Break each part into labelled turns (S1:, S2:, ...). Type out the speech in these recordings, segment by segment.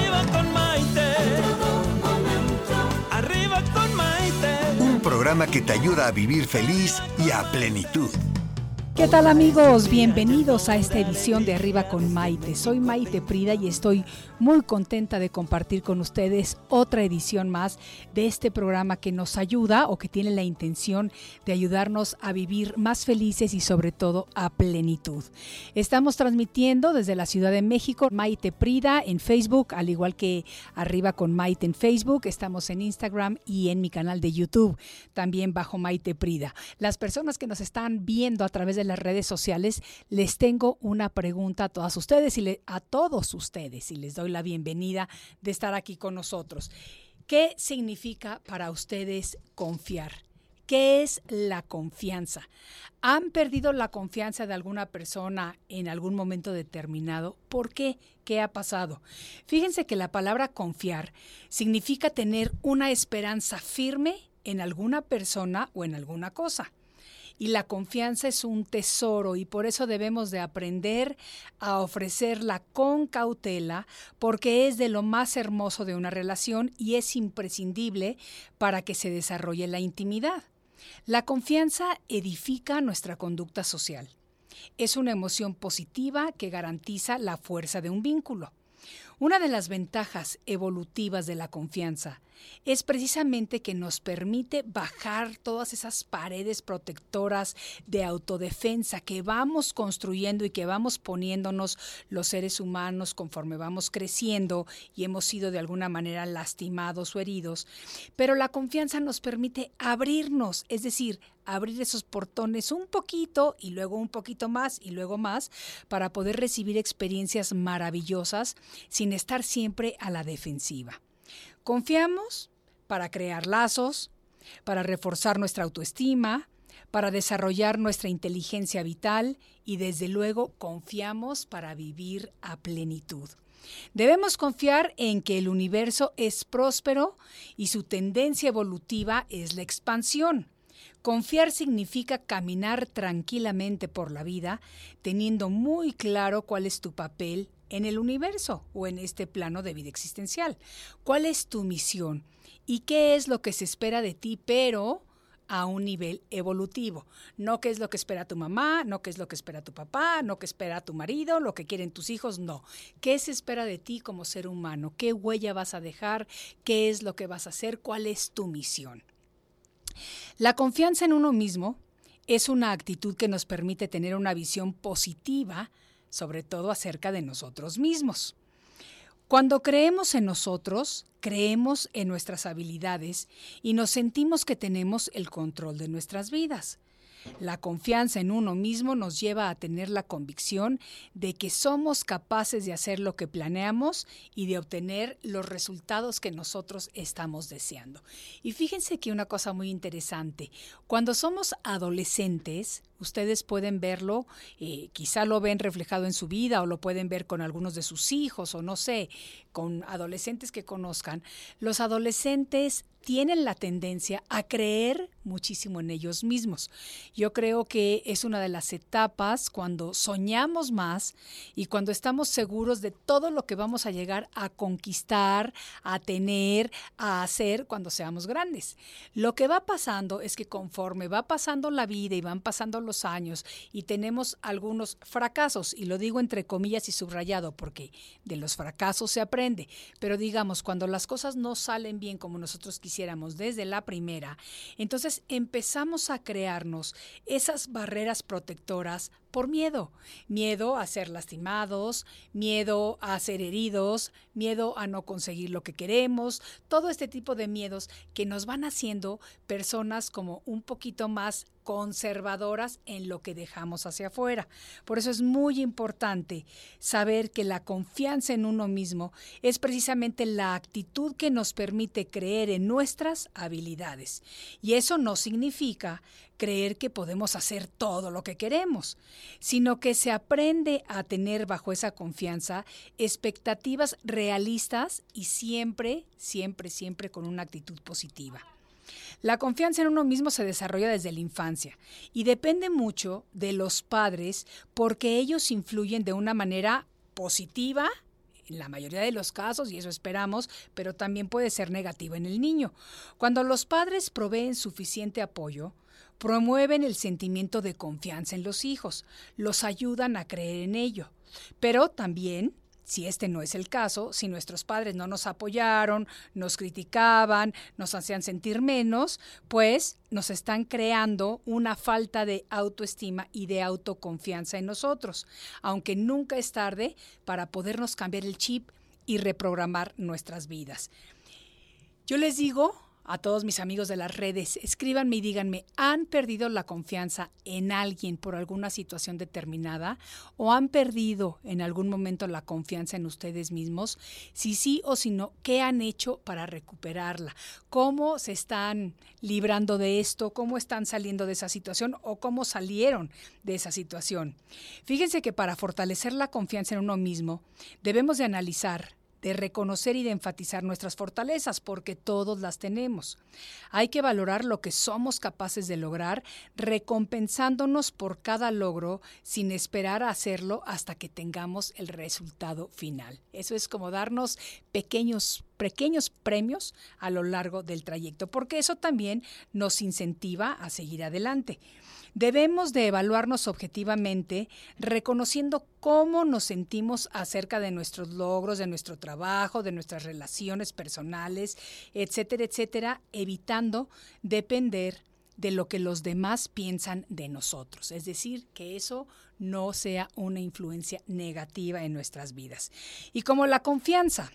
S1: Arriba con Maite. Arriba con Maite.
S2: Un programa que te ayuda a vivir feliz y a plenitud.
S3: ¿Qué tal amigos? Bienvenidos a esta edición de Arriba con Maite. Soy Maite Prida y estoy muy contenta de compartir con ustedes otra edición más de este programa que nos ayuda o que tiene la intención de ayudarnos a vivir más felices y sobre todo a plenitud. Estamos transmitiendo desde la Ciudad de México Maite Prida en Facebook, al igual que Arriba con Maite en Facebook. Estamos en Instagram y en mi canal de YouTube, también bajo Maite Prida. Las personas que nos están viendo a través de las redes sociales, les tengo una pregunta a todas ustedes y a todos ustedes y les doy la bienvenida de estar aquí con nosotros. ¿Qué significa para ustedes confiar? ¿Qué es la confianza? ¿Han perdido la confianza de alguna persona en algún momento determinado? ¿Por qué? ¿Qué ha pasado? Fíjense que la palabra confiar significa tener una esperanza firme en alguna persona o en alguna cosa y la confianza es un tesoro y por eso debemos de aprender a ofrecerla con cautela porque es de lo más hermoso de una relación y es imprescindible para que se desarrolle la intimidad. La confianza edifica nuestra conducta social. Es una emoción positiva que garantiza la fuerza de un vínculo. Una de las ventajas evolutivas de la confianza es precisamente que nos permite bajar todas esas paredes protectoras de autodefensa que vamos construyendo y que vamos poniéndonos los seres humanos conforme vamos creciendo y hemos sido de alguna manera lastimados o heridos. Pero la confianza nos permite abrirnos, es decir, abrir esos portones un poquito y luego un poquito más y luego más para poder recibir experiencias maravillosas sin estar siempre a la defensiva. Confiamos para crear lazos, para reforzar nuestra autoestima, para desarrollar nuestra inteligencia vital y desde luego confiamos para vivir a plenitud. Debemos confiar en que el universo es próspero y su tendencia evolutiva es la expansión. Confiar significa caminar tranquilamente por la vida, teniendo muy claro cuál es tu papel en el universo o en este plano de vida existencial. ¿Cuál es tu misión? ¿Y qué es lo que se espera de ti, pero a un nivel evolutivo? No qué es lo que espera tu mamá, no qué es lo que espera tu papá, no qué espera tu marido, lo que quieren tus hijos, no. ¿Qué se espera de ti como ser humano? ¿Qué huella vas a dejar? ¿Qué es lo que vas a hacer? ¿Cuál es tu misión? La confianza en uno mismo es una actitud que nos permite tener una visión positiva sobre todo acerca de nosotros mismos. Cuando creemos en nosotros, creemos en nuestras habilidades y nos sentimos que tenemos el control de nuestras vidas. La confianza en uno mismo nos lleva a tener la convicción de que somos capaces de hacer lo que planeamos y de obtener los resultados que nosotros estamos deseando. Y fíjense que una cosa muy interesante, cuando somos adolescentes, ustedes pueden verlo, eh, quizá lo ven reflejado en su vida o lo pueden ver con algunos de sus hijos o no sé, con adolescentes que conozcan, los adolescentes tienen la tendencia a creer muchísimo en ellos mismos. Yo creo que es una de las etapas cuando soñamos más y cuando estamos seguros de todo lo que vamos a llegar a conquistar, a tener, a hacer cuando seamos grandes. Lo que va pasando es que conforme va pasando la vida y van pasando los años y tenemos algunos fracasos, y lo digo entre comillas y subrayado porque de los fracasos se aprende, pero digamos, cuando las cosas no salen bien como nosotros quisiéramos desde la primera, entonces empezamos a crearnos esas barreras protectoras por miedo. Miedo a ser lastimados, miedo a ser heridos, miedo a no conseguir lo que queremos, todo este tipo de miedos que nos van haciendo personas como un poquito más conservadoras en lo que dejamos hacia afuera. Por eso es muy importante saber que la confianza en uno mismo es precisamente la actitud que nos permite creer en nuestras habilidades. Y eso no significa creer que podemos hacer todo lo que queremos, sino que se aprende a tener bajo esa confianza expectativas realistas y siempre, siempre, siempre con una actitud positiva. La confianza en uno mismo se desarrolla desde la infancia y depende mucho de los padres porque ellos influyen de una manera positiva en la mayoría de los casos, y eso esperamos, pero también puede ser negativa en el niño. Cuando los padres proveen suficiente apoyo, promueven el sentimiento de confianza en los hijos, los ayudan a creer en ello, pero también si este no es el caso, si nuestros padres no nos apoyaron, nos criticaban, nos hacían sentir menos, pues nos están creando una falta de autoestima y de autoconfianza en nosotros, aunque nunca es tarde para podernos cambiar el chip y reprogramar nuestras vidas. Yo les digo, a todos mis amigos de las redes, escríbanme y díganme, ¿han perdido la confianza en alguien por alguna situación determinada? ¿O han perdido en algún momento la confianza en ustedes mismos? Si sí o si no, ¿qué han hecho para recuperarla? ¿Cómo se están librando de esto? ¿Cómo están saliendo de esa situación? ¿O cómo salieron de esa situación? Fíjense que para fortalecer la confianza en uno mismo, debemos de analizar de reconocer y de enfatizar nuestras fortalezas, porque todos las tenemos. Hay que valorar lo que somos capaces de lograr, recompensándonos por cada logro sin esperar a hacerlo hasta que tengamos el resultado final. Eso es como darnos pequeños pequeños premios a lo largo del trayecto, porque eso también nos incentiva a seguir adelante. Debemos de evaluarnos objetivamente, reconociendo cómo nos sentimos acerca de nuestros logros, de nuestro trabajo, de nuestras relaciones personales, etcétera, etcétera, evitando depender de lo que los demás piensan de nosotros. Es decir, que eso no sea una influencia negativa en nuestras vidas. Y como la confianza,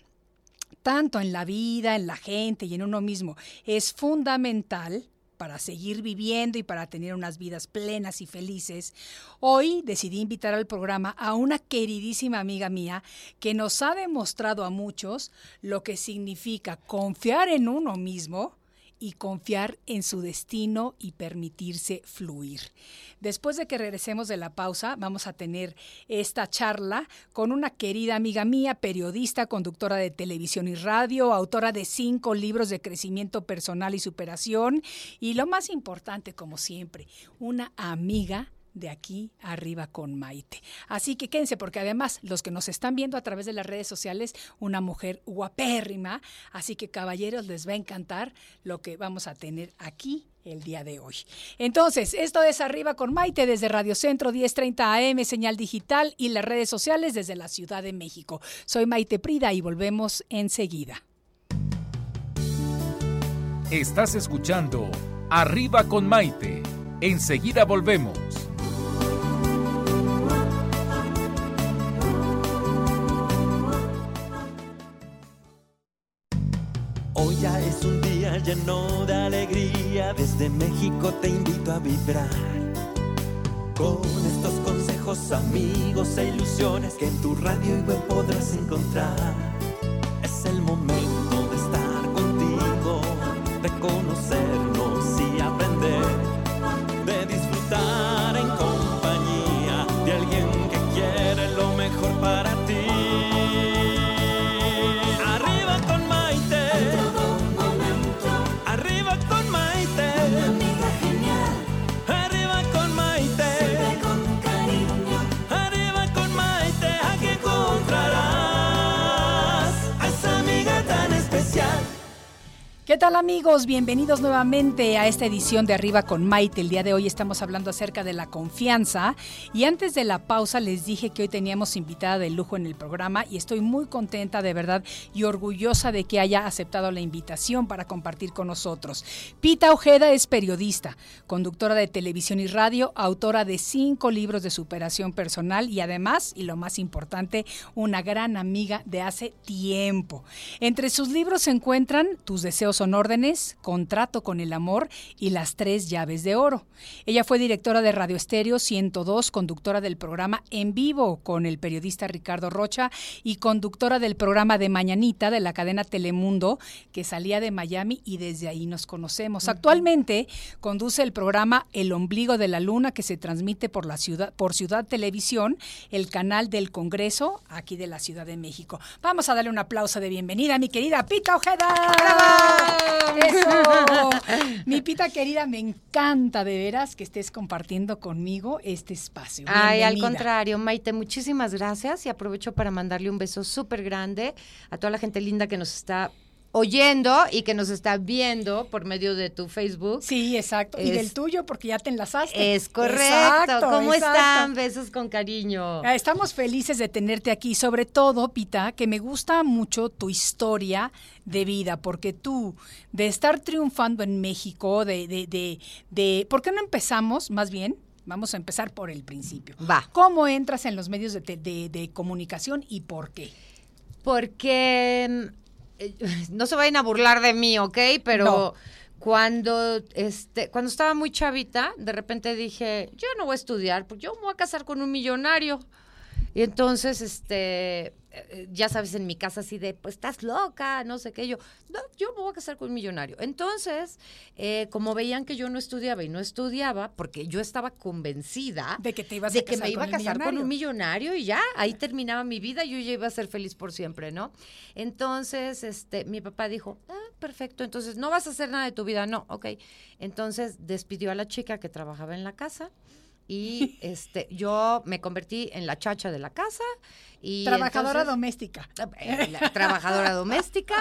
S3: tanto en la vida, en la gente y en uno mismo, es fundamental, para seguir viviendo y para tener unas vidas plenas y felices, hoy decidí invitar al programa a una queridísima amiga mía que nos ha demostrado a muchos lo que significa confiar en uno mismo y confiar en su destino y permitirse fluir. Después de que regresemos de la pausa, vamos a tener esta charla con una querida amiga mía, periodista, conductora de televisión y radio, autora de cinco libros de crecimiento personal y superación y lo más importante, como siempre, una amiga de aquí arriba con Maite. Así que quédense porque además los que nos están viendo a través de las redes sociales, una mujer guapérrima, así que caballeros les va a encantar lo que vamos a tener aquí el día de hoy. Entonces, esto es Arriba con Maite desde Radio Centro 1030 AM, señal digital y las redes sociales desde la Ciudad de México. Soy Maite Prida y volvemos enseguida.
S4: Estás escuchando Arriba con Maite. Enseguida volvemos.
S1: Lleno de alegría, desde México te invito a vibrar. Con estos consejos, amigos e ilusiones que en tu radio y web podrás encontrar.
S3: ¿Qué tal amigos? Bienvenidos nuevamente a esta edición de Arriba con Maite. El día de hoy estamos hablando acerca de la confianza y antes de la pausa les dije que hoy teníamos invitada de lujo en el programa y estoy muy contenta de verdad y orgullosa de que haya aceptado la invitación para compartir con nosotros. Pita Ojeda es periodista, conductora de televisión y radio, autora de cinco libros de superación personal y además, y lo más importante, una gran amiga de hace tiempo. Entre sus libros se encuentran Tus deseos son son órdenes, contrato con el amor y las tres llaves de oro. Ella fue directora de Radio Estéreo 102, conductora del programa En Vivo con el periodista Ricardo Rocha y conductora del programa de Mañanita de la cadena Telemundo que salía de Miami y desde ahí nos conocemos. Actualmente conduce el programa El Ombligo de la Luna que se transmite por la ciudad por Ciudad Televisión, el canal del Congreso aquí de la Ciudad de México. Vamos a darle un aplauso de bienvenida a mi querida Pita Ojeda. Eso. Mi Pita querida, me encanta de veras que estés compartiendo conmigo este espacio.
S5: Ay, al contrario, Maite, muchísimas gracias y aprovecho para mandarle un beso súper grande a toda la gente linda que nos está oyendo y que nos está viendo por medio de tu Facebook.
S3: Sí, exacto. y del tuyo, porque ya te enlazaste.
S5: Es correcto.
S3: Exacto,
S5: ¿Cómo
S3: exacto.
S5: están? Besos con cariño.
S3: Ah, Estamos felices de tenerte aquí, sobre todo, Pita, que me gusta mucho tu historia de vida, porque tú, de estar triunfando en México, de, de, de, de- ¿por qué no empezamos, más bien? Vamos a empezar por el principio.
S5: Va.
S3: ¿Cómo entras en los medios de, de- de comunicación y por qué?
S5: Porque mm, no se vayan a burlar de mí, ¿ok? Pero
S3: No.
S5: cuando este, cuando estaba muy chavita, de repente dije, yo no voy a estudiar, porque yo me voy a casar con un millonario. Y entonces, este, eh, ya sabes, en mi casa así de, pues estás loca, no sé qué. Yo, no, yo me voy a casar con un millonario. Entonces, eh, como veían que yo no estudiaba y no estudiaba, porque yo estaba convencida
S3: De que te ibas a
S5: de que
S3: casar
S5: me iba a casar con un
S3: millonario.
S5: millonario y ya, ahí terminaba mi vida, yo ya iba a ser feliz por siempre, ¿no? Entonces, este, mi papá dijo, ah, perfecto, entonces no vas a hacer nada de tu vida, no, ok. Entonces despidió a la chica que trabajaba en la casa y este, yo me convertí en la chacha de la casa y
S3: Trabajadora
S5: entonces-
S3: doméstica.
S5: eh, la trabajadora doméstica.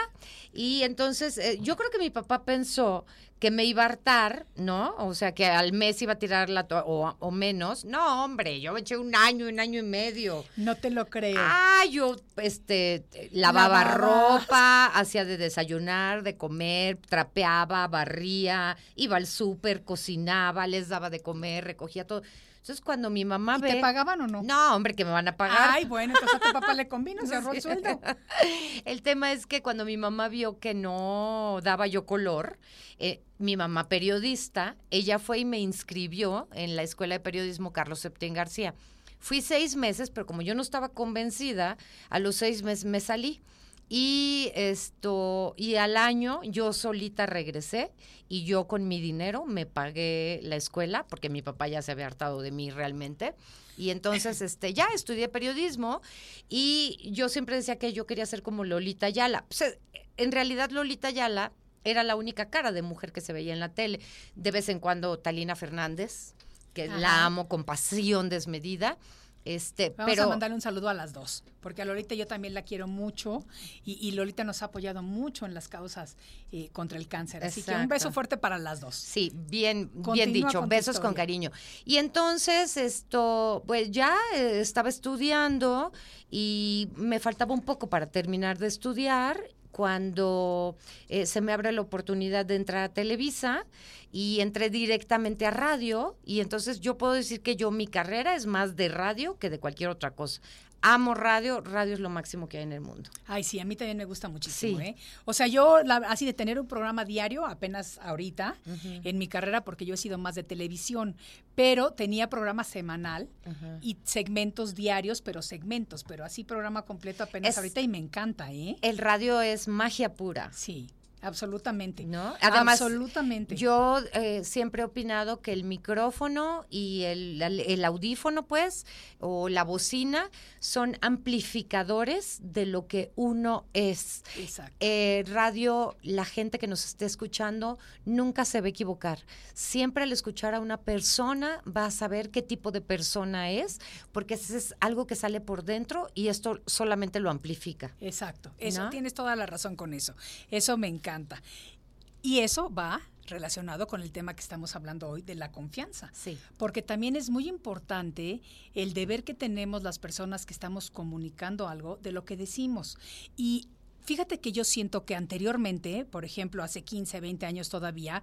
S5: Y entonces eh, yo creo que mi papá pensó que me iba a hartar, ¿no? O sea, que al mes iba a tirar la o, o menos. No, hombre, yo me eché un año, un año y medio.
S3: No te lo creo.
S5: Ah, yo este lavaba
S3: Lavabas.
S5: ropa, hacía de desayunar, de comer, trapeaba, barría, iba al súper, cocinaba, les daba de comer, recogía todo. Entonces cuando mi mamá
S3: ¿Y
S5: ve
S3: te pagaban o no?
S5: No, hombre, que me van a pagar.
S3: Ay, bueno, entonces a tu papá le convino, se ahorró el sueldo.
S5: El tema es que cuando mi mamá vio que no daba yo color, eh, mi mamá periodista, ella fue y me inscribió en la Escuela de Periodismo Carlos Septién García. Fui seis meses, pero como yo no estaba convencida, a los seis meses me salí. Y esto, y al año yo solita regresé y yo con mi dinero me pagué la escuela, porque mi papá ya se había hartado de mí realmente. Y entonces, este, ya estudié periodismo y yo siempre decía que yo quería ser como Lolita Yala. Pues, eh, en realidad, Lolita Yala era la única cara de mujer que se veía en la tele. De vez en cuando, Talina Fernández, que
S3: Ajá.
S5: la amo con pasión desmedida. Este,
S3: Vamos
S5: pero
S3: a mandarle un saludo a las dos, porque a Lolita yo también la quiero mucho y, y Lolita nos ha apoyado mucho en las causas eh, contra el cáncer. Así que un beso fuerte para las dos.
S5: Sí, bien,
S3: Continúa
S5: bien dicho,
S3: con
S5: besos con cariño. Y entonces, esto, pues ya eh, estaba estudiando y me faltaba un poco para terminar de estudiar cuando eh, se me abre la oportunidad de entrar a Televisa y entré directamente a radio y entonces yo puedo decir que yo mi carrera es más de radio que de cualquier otra cosa. Amo radio, radio es lo máximo que hay en el mundo.
S3: Ay, sí, a mí también me gusta muchísimo,
S5: Sí.
S3: ¿eh? O sea, yo, la- así de tener un programa diario, apenas ahorita, en mi carrera, porque yo he sido más de televisión, pero tenía programa semanal y segmentos diarios, pero segmentos, pero así programa completo apenas
S5: Es-
S3: ahorita y me encanta, ¿eh?
S5: El radio es magia pura.
S3: Sí, absolutamente.
S5: ¿No? Además,
S3: absolutamente.
S5: Yo eh, siempre he opinado que el micrófono y el, el- audífono, pues, o la bocina, son amplificadores de lo que uno es.
S3: Exacto.
S5: Eh, radio, la gente que nos esté escuchando nunca se va a equivocar. Siempre al escuchar a una persona va a saber qué tipo de persona es, porque eso es algo que sale por dentro y esto solamente lo amplifica.
S3: Exacto. Eso
S5: ¿No?
S3: tienes toda la razón con eso. Eso me encanta. Y eso va relacionado con el tema que estamos hablando hoy de la confianza.
S5: Sí.
S3: Porque también es muy importante el deber que tenemos las personas que estamos comunicando algo de lo que decimos. Y fíjate que yo siento que anteriormente, por ejemplo, hace 15, 20 años todavía,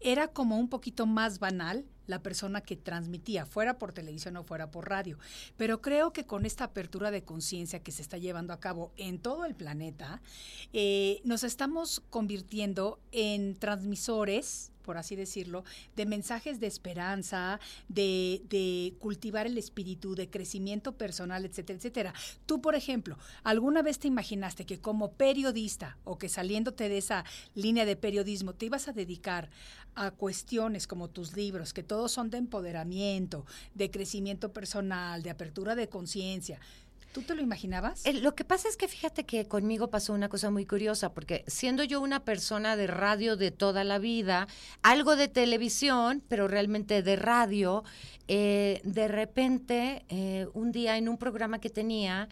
S3: era como un poquito más banal la persona que transmitía, fuera por televisión o fuera por radio. Pero creo que con esta apertura de conciencia que se está llevando a cabo en todo el planeta, eh, nos estamos convirtiendo en transmisores por así decirlo, de mensajes de esperanza, de, cultivar el espíritu, de crecimiento personal, etcétera, etcétera. Tú, por ejemplo, ¿alguna vez te imaginaste que como periodista o que saliéndote de esa línea de periodismo te ibas a dedicar a cuestiones como tus libros, que todos son de empoderamiento, de crecimiento personal, de apertura de conciencia? ¿Tú te lo imaginabas?
S5: Eh, lo que pasa es que fíjate que conmigo pasó una cosa muy curiosa, porque siendo yo una persona de radio de toda la vida, algo de televisión, pero realmente de radio, eh, de repente, eh, un día en un programa que tenía,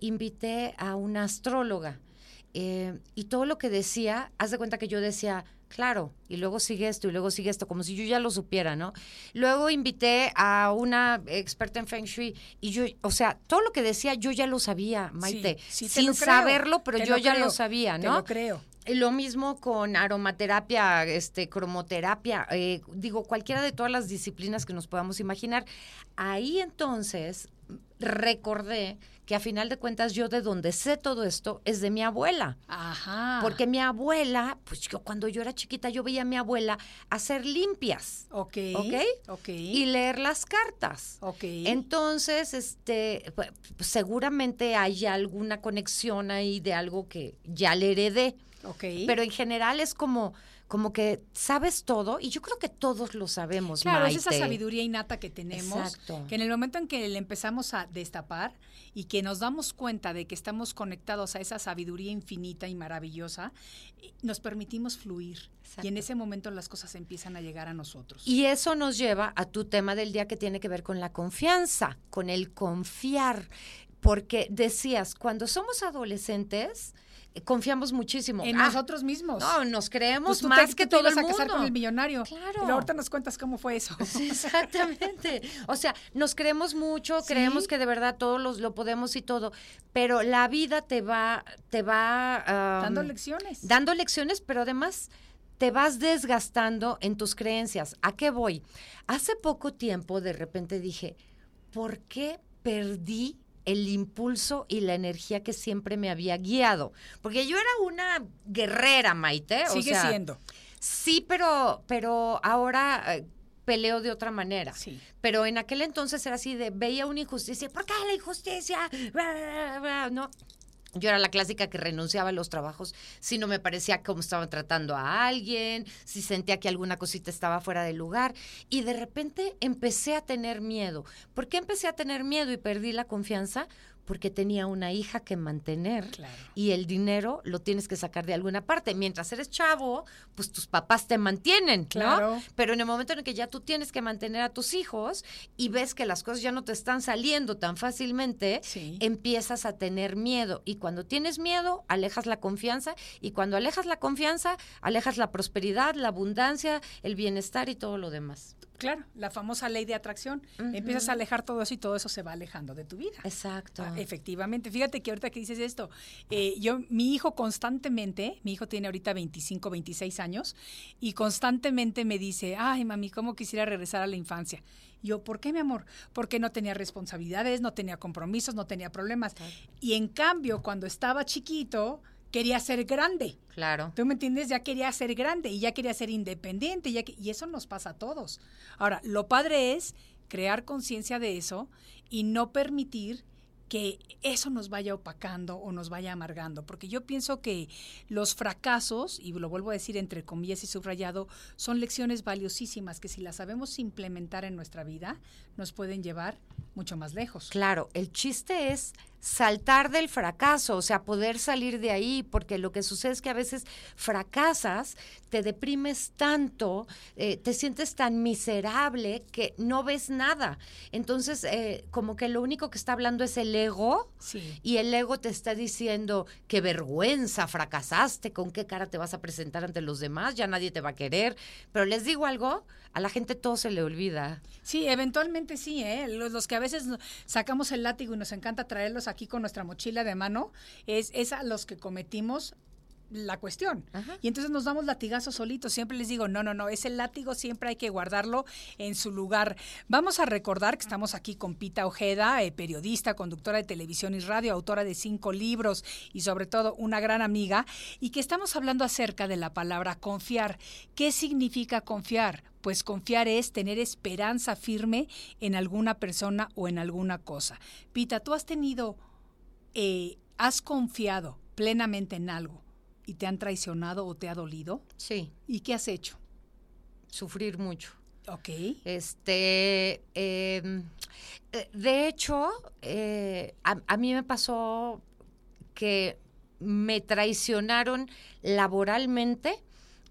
S5: invité a una astróloga. y todo lo que decía, haz de cuenta que yo decía, Claro, y luego sigue esto y luego sigue esto, como si yo ya lo supiera, ¿no? Luego invité a una experta en Feng Shui y yo, o sea, todo lo que decía yo ya lo sabía, Maite, sin saberlo, pero yo ya lo sabía, ¿no?
S3: Te lo creo.
S5: Lo mismo con aromaterapia, este, cromoterapia, eh, digo, cualquiera de todas las disciplinas que nos podamos imaginar. Ahí entonces recordé que a final de cuentas yo de donde sé todo esto es de mi abuela.
S3: Ajá.
S5: Porque mi abuela, pues yo cuando yo era chiquita yo veía a mi abuela hacer limpias.
S3: Ok.
S5: Ok.
S3: Ok.
S5: Y leer las cartas.
S3: Ok.
S5: Entonces, este, pues, seguramente hay alguna conexión ahí de algo que ya le heredé.
S3: Ok.
S5: Pero en general es como como que sabes todo y yo creo que todos lo sabemos.
S3: Claro,
S5: Maite.
S3: es esa sabiduría innata que tenemos,
S5: Exacto.
S3: que en el momento en que le empezamos a destapar y que nos damos cuenta de que estamos conectados a esa sabiduría infinita y maravillosa, eh, nos permitimos fluir
S5: Exacto.
S3: y en ese momento las cosas empiezan a llegar a nosotros.
S5: Y eso nos lleva a tu tema del día que tiene que ver con la confianza, con el confiar, porque decías, cuando somos adolescentes, confiamos muchísimo.
S3: en
S5: Ah,
S3: nosotros mismos.
S5: No, nos creemos
S3: Pues tú
S5: más
S3: te,
S5: que
S3: tú te
S5: todo
S3: ibas
S5: el
S3: a casar
S5: mundo.
S3: con el millonario.
S5: Claro.
S3: Pero ahorita nos cuentas cómo fue eso.
S5: Sí, exactamente. O sea, nos creemos mucho,
S3: Sí.
S5: creemos que de verdad todos los, lo podemos y todo, pero la vida te va, te va
S3: Dando lecciones.
S5: dando lecciones, pero además te vas desgastando en tus creencias. ¿A qué voy? Hace poco tiempo de repente dije, ¿por qué perdí el impulso y la energía que siempre me había guiado? Porque yo era una guerrera, Maite. o
S3: Sigue
S5: sea,
S3: siendo.
S5: Sí, pero, pero ahora eh, peleo de otra manera.
S3: Sí.
S5: Pero en aquel entonces era así de veía una injusticia, ¿por qué la injusticia? Bla, bla, bla, No. Yo era la clásica que renunciaba a los trabajos si no me parecía cómo estaban tratando a alguien, si sentía que alguna cosita estaba fuera de lugar. Y de repente empecé a tener miedo. ¿Por qué empecé a tener miedo y perdí la confianza? Porque tenía una hija que mantener
S3: Claro.
S5: y el dinero lo tienes que sacar de alguna parte. Mientras eres chavo, pues tus papás te mantienen, ¿no?
S3: Claro.
S5: Pero en el momento en el que ya tú tienes que mantener a tus hijos y ves que las cosas ya no te están saliendo tan fácilmente,
S3: Sí.
S5: empiezas a tener miedo. Y cuando tienes miedo, alejas la confianza. Y cuando alejas la confianza, alejas la prosperidad, la abundancia, el bienestar y todo lo demás.
S3: Claro, la famosa ley de atracción. Empiezas a alejar todo eso y todo eso se va alejando de tu vida.
S5: Exacto.
S3: Ah, efectivamente, fíjate que ahorita que dices esto, eh, yo, mi hijo constantemente, mi hijo tiene ahorita 25, 26 años, y constantemente me dice, ay mami, ¿cómo quisiera regresar a la infancia? Yo, ¿por qué, mi amor? Porque no tenía responsabilidades, no tenía compromisos, no tenía problemas. Y en cambio, cuando estaba chiquito, quería ser grande.
S5: Claro.
S3: ¿Tú me entiendes? Ya quería ser grande y ya quería ser independiente. Ya que- y eso nos pasa a todos. Ahora, lo padre es crear conciencia de eso y no permitir que eso nos vaya opacando o nos vaya amargando. Porque yo pienso que los fracasos, y lo vuelvo a decir entre comillas y subrayado, son lecciones valiosísimas que si las sabemos implementar en nuestra vida, nos pueden llevar mucho más lejos.
S5: Claro, el chiste es saltar del fracaso, o sea, poder salir de ahí, porque lo que sucede es que a veces fracasas, te deprimes tanto, eh, te sientes tan miserable que no ves nada. Entonces, eh, como que lo único que está hablando es el ego.
S3: Sí.
S5: Y el ego te está diciendo, qué vergüenza, fracasaste, con qué cara te vas a presentar ante los demás, ya nadie te va a querer. Pero les digo algo, a la gente todo se le olvida.
S3: Sí, eventualmente sí, ¿eh? Los, que a veces sacamos el látigo y nos encanta traerlos aquí con nuestra mochila de mano, es, es a los que cometimos la cuestión.
S5: Ajá.
S3: Y entonces nos damos latigazos solitos. Siempre les digo, no, no, no, ese látigo siempre hay que guardarlo en su lugar. Vamos a recordar que estamos aquí con Pita Ojeda, eh, periodista, conductora de televisión y radio, autora de cinco libros y sobre todo una gran amiga, y que estamos hablando acerca de la palabra confiar. ¿Qué significa confiar? Pues confiar es tener esperanza firme en alguna persona o en alguna cosa. Pita, tú has tenido, eh, has confiado plenamente en algo y te han traicionado o te ha dolido.
S5: Sí,
S3: ¿Y qué has hecho?
S5: sufrir mucho.
S3: Ok.
S5: Este, eh, eh, de hecho, eh, a, a mí me pasó que me traicionaron laboralmente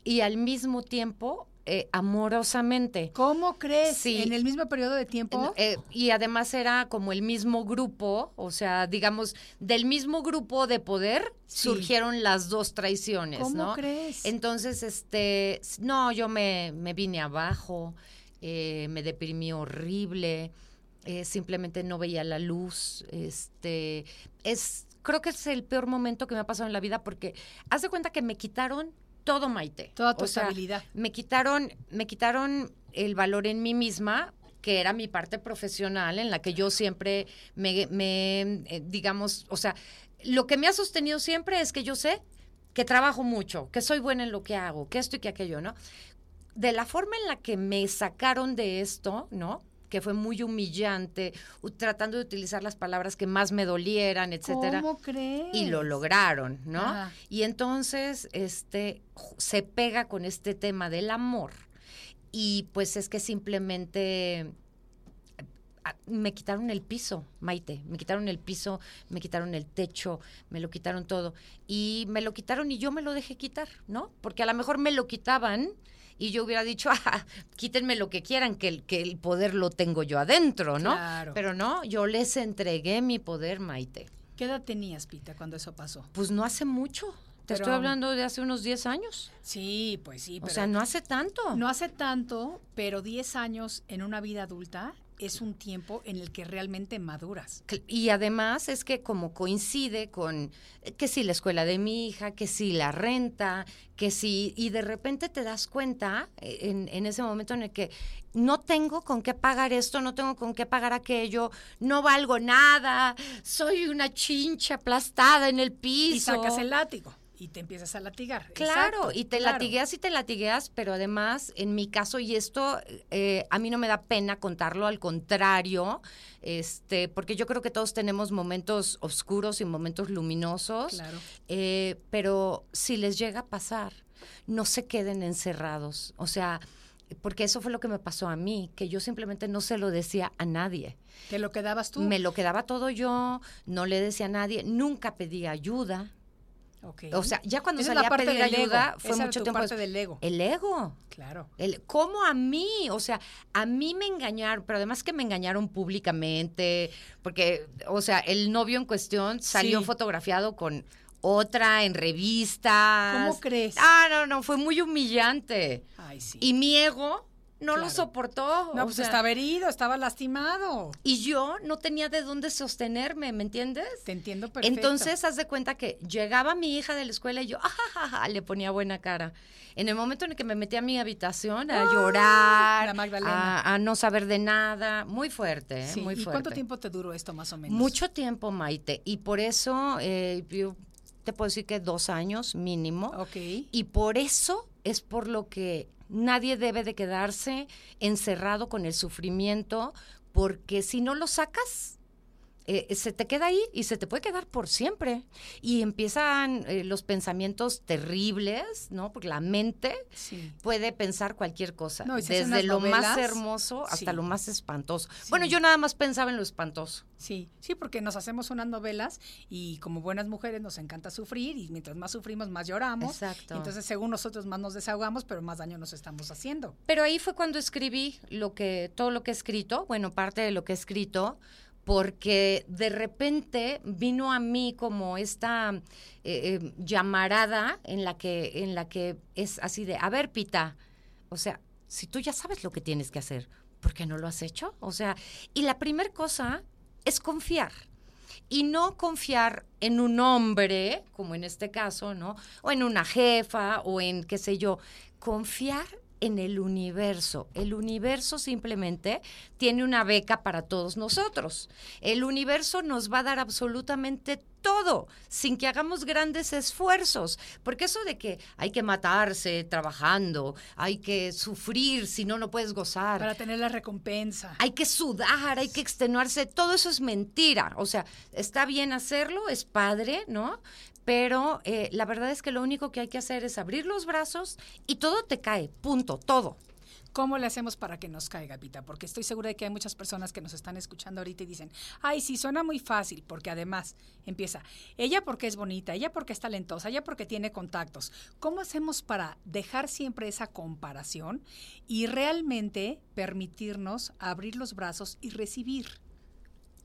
S5: y al mismo tiempo eh, amorosamente.
S3: ¿Cómo crees?
S5: Sí.
S3: En el mismo periodo de tiempo.
S5: Eh, y además era como el mismo grupo, o sea, digamos, del mismo grupo de poder
S3: Sí.
S5: surgieron las dos traiciones,
S3: ¿Cómo
S5: ¿no?
S3: crees?
S5: Entonces, este, no, yo me, me vine abajo, eh, me deprimí horrible, simplemente no veía la luz, este, es, creo que es el peor momento que me ha pasado en la vida porque haz de cuenta que me quitaron todo, Maite.
S3: Toda tu
S5: O sea,
S3: estabilidad.
S5: me quitaron, me quitaron el valor en mí misma, que era mi parte profesional, en la que yo siempre me, me, eh, digamos, o sea, lo que me ha sostenido siempre es que yo sé que trabajo mucho, que soy buena en lo que hago, que esto y que aquello, ¿no? De la forma en la que me sacaron de esto, ¿no? Que fue muy humillante, tratando de utilizar las palabras que más me dolieran, etcétera
S3: ¿Cómo crees?
S5: y lo lograron, ¿no? Y entonces este se pega con este tema del amor y pues es que simplemente me quitaron el piso, Maite, me quitaron el piso, me quitaron el techo, me lo quitaron todo y me lo quitaron y yo me lo dejé quitar, ¿no? Porque a lo mejor me lo quitaban y yo hubiera dicho, ah, quítenme lo que quieran, que el, que el poder lo tengo yo adentro, ¿no?
S3: Claro.
S5: Pero no, yo les entregué mi poder, Maite.
S3: ¿Qué edad tenías, Pita, cuando eso pasó?
S5: Pues no hace mucho. Te
S3: Pero-
S5: estoy hablando de hace unos 10 años.
S3: Sí, pues sí,
S5: O
S3: pero
S5: sea, no hace tanto.
S3: no hace tanto, pero 10 años en una vida adulta es un tiempo en el que realmente maduras.
S5: Y además es que como coincide con eh, que si la escuela de mi hija, que si la renta, que si, y de repente te das cuenta eh, en, en ese momento en el que no tengo con qué pagar esto, no tengo con qué pagar aquello, no valgo nada, soy una chincha aplastada en el piso.
S3: Y sacas el látigo y te empiezas a latigar.
S5: Claro,
S3: Exacto,
S5: y te
S3: claro.
S5: latigueas y te latigueas, pero además, en mi caso, y esto eh, a mí no me da pena contarlo, al contrario, este, porque yo creo que todos tenemos momentos oscuros y momentos luminosos,
S3: Claro.
S5: eh, pero si les llega a pasar, no se queden encerrados, o sea, porque eso fue lo que me pasó a mí, que yo simplemente no se lo decía a nadie.
S3: ¿Te lo quedabas tú?
S5: Me lo quedaba todo yo, no le decía a nadie, nunca pedí ayuda.
S3: Ok.
S5: O sea, ya cuando
S3: Esa es
S5: salí
S3: la
S5: a
S3: parte
S5: pedir
S3: del ego.
S5: ayuda fue
S3: Esa
S5: mucho tiempo
S3: parte del ego.
S5: El ego.
S3: Claro.
S5: El, ¿Cómo a mí? O sea, a mí me engañaron, pero además que me engañaron públicamente, porque, o sea, el novio en cuestión salió
S3: Sí.
S5: fotografiado con otra en revistas.
S3: ¿Cómo crees?
S5: Ah, no, no, fue muy humillante.
S3: Ay, sí.
S5: Y mi ego no lo soportó.
S3: no,
S5: o
S3: pues
S5: sea,
S3: estaba herido, estaba lastimado.
S5: Y yo no tenía de dónde sostenerme, ¿me entiendes?
S3: Te entiendo perfecto.
S5: Entonces, haz de cuenta que llegaba mi hija de la escuela y yo, ajajaja, le ponía buena cara. En el momento en el que me metí a mi habitación a llorar, a, a no saber de nada, muy fuerte, ¿eh?
S3: Sí,
S5: muy
S3: ¿Y
S5: fuerte.
S3: cuánto tiempo te duró esto más o menos?
S5: Mucho tiempo, Maite. Y por eso, eh, yo te puedo decir que dos años mínimo.
S3: Ok.
S5: Y por eso es por lo que nadie debe de quedarse encerrado con el sufrimiento, porque si no lo sacas, eh, se te queda ahí y se te puede quedar por siempre. Y empiezan eh, los pensamientos terribles, ¿no? Porque la mente
S3: Sí.
S5: puede pensar cualquier cosa,
S3: No,
S5: desde lo más hermoso hasta
S3: Sí.
S5: lo más espantoso.
S3: Sí.
S5: Bueno, yo nada más pensaba en lo espantoso.
S3: Sí, sí, porque nos hacemos unas novelas y como buenas mujeres nos encanta sufrir y mientras más sufrimos más lloramos.
S5: Exacto.
S3: Entonces, según nosotros más nos desahogamos, pero más daño nos estamos haciendo.
S5: Pero ahí fue cuando escribí lo que, todo lo que he escrito, bueno, parte de lo que he escrito, porque de repente vino a mí como esta eh, eh, llamarada en la que, en la que es así de, a ver, Pita, o sea, si tú ya sabes lo que tienes que hacer, ¿por qué no lo has hecho? O sea, y la primera cosa es confiar. y no confiar en un hombre, como en este caso, ¿no? O en una jefa o en qué sé yo, confiar en el universo. El universo simplemente tiene una beca para todos nosotros. El universo nos va a dar absolutamente todo, sin que hagamos grandes esfuerzos. Porque eso de que hay que matarse trabajando, hay que sufrir, si no, no puedes gozar.
S3: Para tener la recompensa.
S5: Hay que sudar, hay que extenuarse, todo eso es mentira. O sea, está bien hacerlo, es padre, ¿no? Pero eh, la verdad es que lo único que hay que hacer es abrir los brazos y todo te cae, punto, todo.
S3: ¿Cómo le hacemos para que nos caiga, Pita? Porque estoy segura de que hay muchas personas que nos están escuchando ahorita y dicen, ay, sí, suena muy fácil, porque además empieza, ella porque es bonita, ella porque es talentosa, ella porque tiene contactos. ¿Cómo hacemos para dejar siempre esa comparación y realmente permitirnos abrir los brazos y recibir?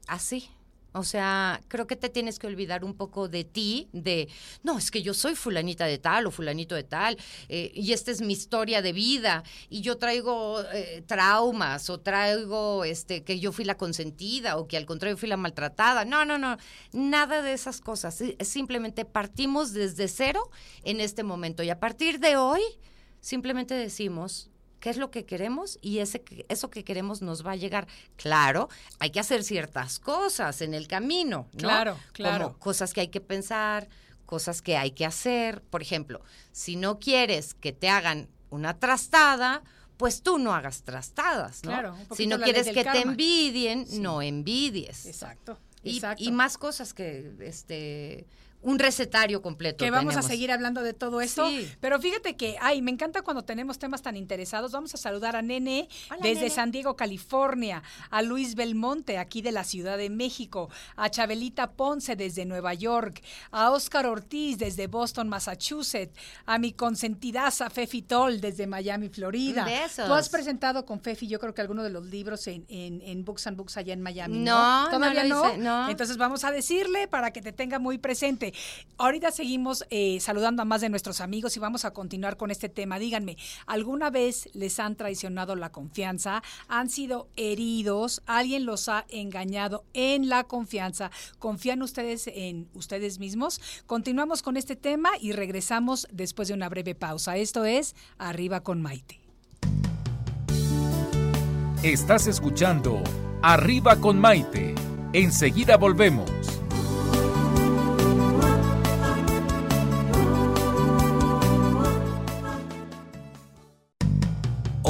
S5: Así. O sea, creo que te tienes que olvidar un poco de ti, de, no, es que yo soy fulanita de tal o fulanito de tal, eh, y esta es mi historia de vida, y yo traigo eh, traumas, o traigo este, que yo fui la consentida, o que al contrario fui la maltratada. No, no, no, nada de esas cosas. Simplemente partimos desde cero en este momento, y a partir de hoy, simplemente decimos, qué es lo que queremos y ese, eso que queremos nos va a llegar. Claro, hay que hacer ciertas cosas en el camino, ¿no?
S3: Claro, claro.
S5: Como cosas que hay que pensar, cosas que hay que hacer. Por ejemplo, si no quieres que te hagan una trastada, pues tú no hagas trastadas, ¿no?
S3: Claro,
S5: si no quieres que te envidien, no envidies.
S3: Exacto.
S5: Y,
S3: exacto.
S5: y más cosas que este un recetario completo.
S3: Que vamos
S5: tenemos.
S3: a seguir hablando de todo esto.
S5: Sí.
S3: Pero fíjate que, ay, me encanta cuando tenemos temas tan interesados. Vamos a saludar a Nene
S5: Hola,
S3: desde
S5: Nene.
S3: San Diego, California, a Luis Belmonte, aquí de la Ciudad de México, a Chabelita Ponce desde Nueva York, a Óscar Ortiz desde Boston, Massachusetts, a mi consentidaza Fefi Toll desde Miami, Florida.
S5: Besos.
S3: Tú has presentado con Fefi, yo creo que alguno de los libros en, en, en Books and Books allá en Miami.
S5: No,
S3: No, todavía
S5: no.
S3: Entonces vamos a decirle para que te tenga muy presente. Ahorita seguimos eh, saludando a más de nuestros amigos y vamos a continuar con este tema. Díganme, ¿alguna vez les han traicionado la confianza? ¿Han sido heridos? ¿Alguien los ha engañado en la confianza? ¿Confían ustedes en ustedes mismos? Continuamos con este tema y regresamos después de una breve pausa. Esto es Arriba con Maite.
S4: Estás escuchando Arriba con Maite. Enseguida volvemos.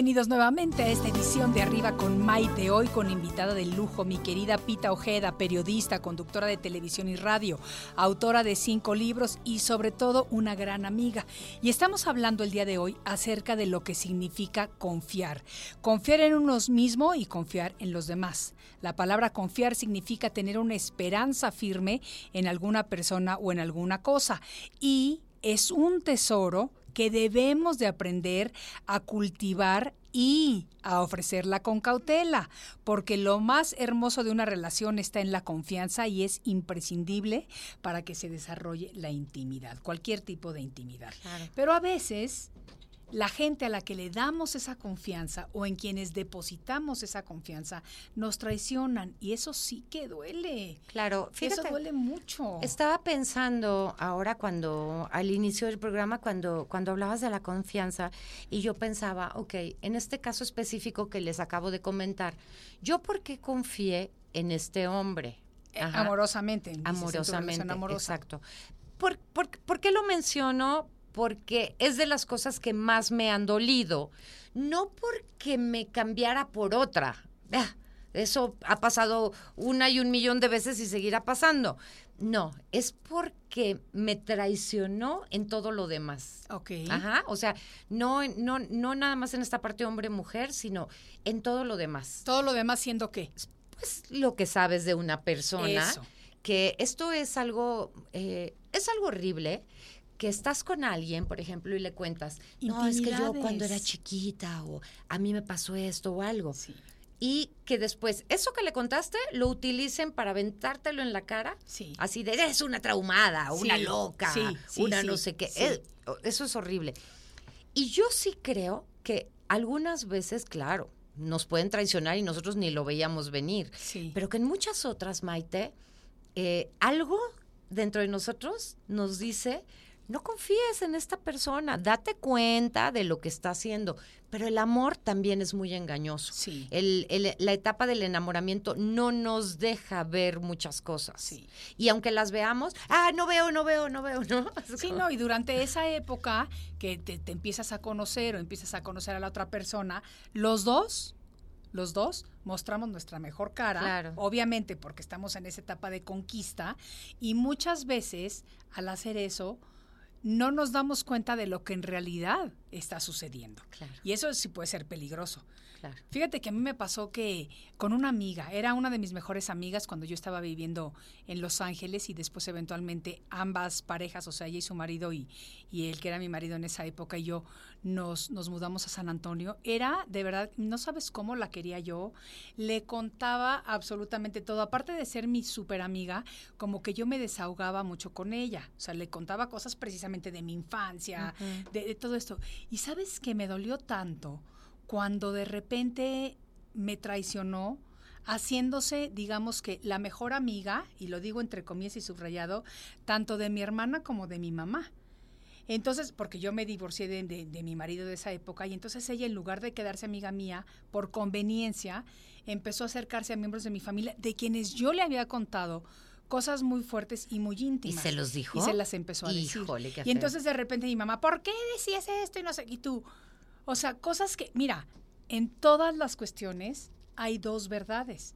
S3: Bienvenidos nuevamente a esta edición de Arriba con Maite, hoy con invitada de lujo, mi querida Pita Ojeda, periodista, conductora de televisión y radio, autora de cinco libros y sobre todo una gran amiga. Y estamos hablando el día de hoy acerca de lo que significa confiar. Confiar en uno mismo y confiar en los demás. La palabra confiar significa tener una esperanza firme en alguna persona o en alguna cosa. Y es un tesoro que debemos de aprender a cultivar y a ofrecerla con cautela, porque lo más hermoso de una relación está en la confianza y es imprescindible para que se desarrolle la intimidad, cualquier tipo de intimidad.
S5: Claro.
S3: Pero a veces la gente a la que le damos esa confianza o en quienes depositamos esa confianza nos traicionan y eso sí que duele.
S5: Claro, fíjate.
S3: eso duele mucho.
S5: Estaba pensando ahora cuando al inicio del programa cuando cuando hablabas de la confianza y yo pensaba, ok, en este caso específico que les acabo de comentar, yo por qué confié en este hombre.
S3: Eh,
S5: Ajá.
S3: Amorosamente.
S5: amorosamente,
S3: amorosa.
S5: exacto. ¿Por, por, por qué lo menciono? Porque es de las cosas que más me han dolido, no porque me cambiara por otra, eso ha pasado una y un millón de veces y seguirá pasando. No, es porque me traicionó en todo lo demás.
S3: Ok.
S5: Ajá, o sea, no, no, no nada más en esta parte hombre-mujer, sino en todo lo demás.
S3: Todo lo demás siendo qué?
S5: Pues lo que sabes de una persona,
S3: Eso.
S5: que esto es algo, eh, es algo horrible, que estás con alguien, por ejemplo, y le cuentas, no, es que yo cuando era chiquita o a mí me pasó esto o algo.
S3: Sí.
S5: Y que después, eso que le contaste, lo utilicen para aventártelo en la cara.
S3: Sí.
S5: Así de, eres una traumada, una
S3: Sí,
S5: loca, una no sé qué. Eso es horrible. Y yo sí creo que algunas veces, claro, nos pueden traicionar y nosotros ni lo veíamos venir.
S3: Sí.
S5: Pero que en muchas otras, Maite, eh, algo dentro de nosotros nos dice, no confíes en esta persona, date cuenta de lo que está haciendo. Pero el amor también es muy engañoso.
S3: Sí.
S5: El- el- la etapa del enamoramiento no nos deja ver muchas cosas.
S3: Sí.
S5: Y aunque las veamos, ah, no veo, no veo, no veo, ¿no?
S3: Sí, no, y durante esa época que te, te empiezas a conocer o empiezas a conocer a la otra persona, los dos, los dos mostramos nuestra mejor cara,
S5: Claro.
S3: obviamente porque estamos en esa etapa de conquista y muchas veces al hacer eso no nos damos cuenta de lo que en realidad está sucediendo.
S5: Claro.
S3: Y eso sí puede ser peligroso.
S5: Claro.
S3: Fíjate que a mí me pasó que con una amiga, era una de mis mejores amigas cuando yo estaba viviendo en Los Ángeles y después eventualmente ambas parejas, o sea, ella y su marido y, y el que era mi marido en esa época y yo nos, nos mudamos a San Antonio. Era de verdad, no sabes cómo la quería yo, le contaba absolutamente todo, aparte de ser mi súper amiga, como que yo me desahogaba mucho con ella, o sea, le contaba cosas precisamente de mi infancia, de, de todo esto. Y sabes que me dolió tanto cuando de repente me traicionó haciéndose, digamos que, la mejor amiga, y lo digo entre comillas y subrayado, tanto de mi hermana como de mi mamá. Entonces, porque yo me divorcié de, de- de mi marido de esa época, y entonces ella, en lugar de quedarse amiga mía, por conveniencia, empezó a acercarse a miembros de mi familia, de quienes yo le había contado cosas muy fuertes y muy íntimas.
S5: se los dijo?
S3: Y se las empezó a decir.
S5: Qué
S3: y entonces de repente mi mamá, ¿por qué decías esto? Y no sé, y tú, o sea, cosas que, mira, en todas las cuestiones hay dos verdades,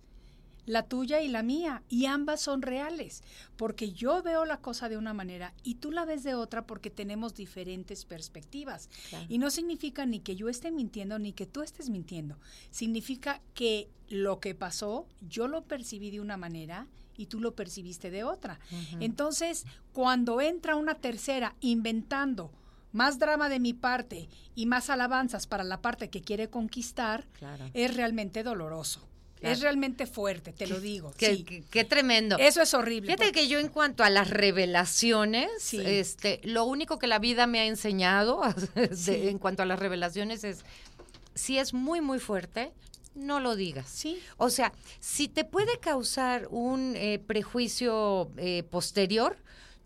S3: la tuya y la mía, y ambas son reales, porque yo veo la cosa de una manera y tú la ves de otra porque tenemos diferentes perspectivas.
S5: Claro.
S3: Y no significa ni que yo esté mintiendo ni que tú estés mintiendo, significa que lo que pasó yo lo percibí de una manera y tú lo percibiste de otra. Entonces, cuando entra una tercera inventando más drama de mi parte y más alabanzas para la parte que quiere conquistar,
S5: Claro.
S3: es realmente doloroso.
S5: Claro.
S3: Es realmente fuerte, te lo digo.
S5: Qué,
S3: sí.
S5: qué- qué tremendo.
S3: Eso es horrible.
S5: Fíjate
S3: porque-
S5: que yo en cuanto a las revelaciones,
S3: Sí.
S5: este, lo único que la vida me ha enseñado de-
S3: Sí.
S5: en cuanto a las revelaciones es, si es muy, muy fuerte, no lo digas.
S3: Sí.
S5: O sea, si te puede causar un eh, prejuicio eh, posterior,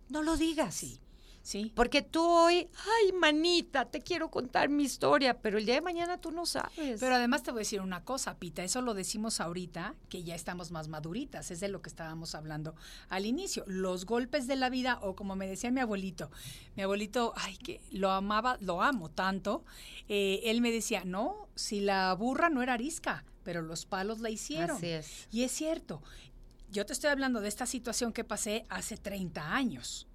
S5: no lo digas.
S3: Sí. Sí.
S5: Porque tú hoy, ay, manita, te quiero contar mi historia, pero el día de mañana tú no sabes.
S3: Pero además te voy a decir una cosa, Pita, eso lo decimos ahorita, que ya estamos más maduritas, es de lo que estábamos hablando al inicio. Los golpes de la vida, o como me decía mi abuelito, mi abuelito, ay, que lo amaba, lo amo tanto, eh, él me decía, no, si la burra no era arisca, pero los palos la hicieron.
S5: Así es.
S3: Y es cierto, yo te estoy hablando de esta situación que pasé hace 30 años.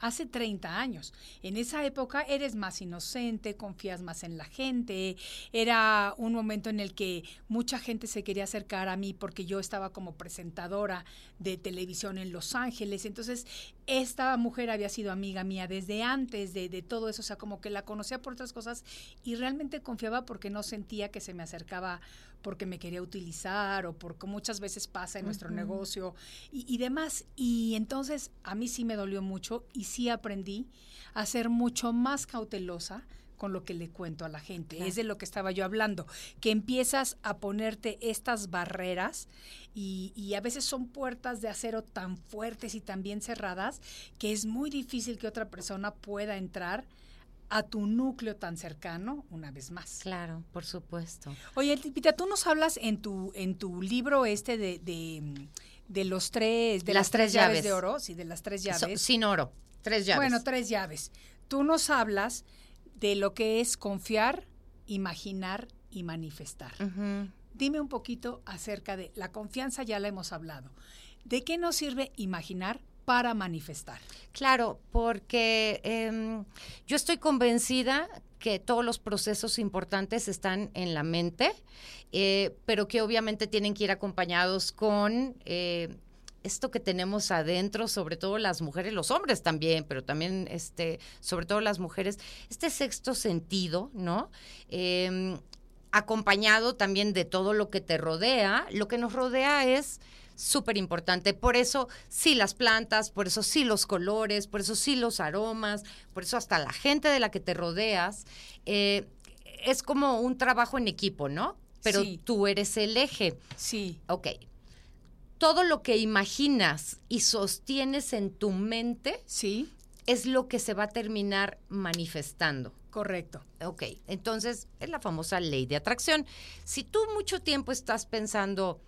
S3: Hace 30 años. En esa época eres más inocente, confías más en la gente. Era un momento en el que mucha gente se quería acercar a mí porque yo estaba como presentadora de televisión en Los Ángeles. Entonces, esta mujer había sido amiga mía desde antes de, todo eso. O sea, como que la conocía por otras cosas y realmente confiaba porque no sentía que se me acercaba porque me quería utilizar o porque muchas veces pasa en nuestro negocio y, y demás. Y entonces a mí sí me dolió mucho y sí aprendí a ser mucho más cautelosa con lo que le cuento a la gente. Es de lo que estaba yo hablando, que empiezas a ponerte estas barreras y, y a veces son puertas de acero tan fuertes y tan bien cerradas que es muy difícil que otra persona pueda entrar a tu núcleo tan cercano una vez más.
S5: Claro, por supuesto.
S3: Oye, Lupita, tú nos hablas en tu, en tu libro este de, de, de los tres, de
S5: Las tres llaves.
S3: de oro, sí, de las tres
S5: So-
S3: llaves.
S5: sin oro, tres llaves.
S3: Bueno, tres llaves. Tú nos hablas de lo que es confiar, imaginar y manifestar. Dime un poquito acerca de la confianza, ya la hemos hablado. ¿De qué nos sirve imaginar para manifestar?
S5: Claro, porque em, yo estoy convencida que todos los procesos importantes están en la mente, eh, pero que obviamente tienen que ir acompañados con eh, esto que tenemos adentro, sobre todo las mujeres, los hombres también, pero también este, sobre todo las mujeres, este sexto sentido, ¿no? Em, acompañado también de todo lo que te rodea. Lo que nos rodea es súper importante. Por eso sí las plantas, por eso sí los colores, por eso sí los aromas, por eso hasta la gente de la que te rodeas. Eh, es como un trabajo en equipo, ¿no? Pero tú eres el eje.
S3: Sí.
S5: Ok. Todo lo que imaginas y sostienes en tu mente
S3: sí.
S5: es lo que se va a terminar manifestando.
S3: Correcto.
S5: Ok, entonces es la famosa ley de atracción. Si tú mucho tiempo estás pensando,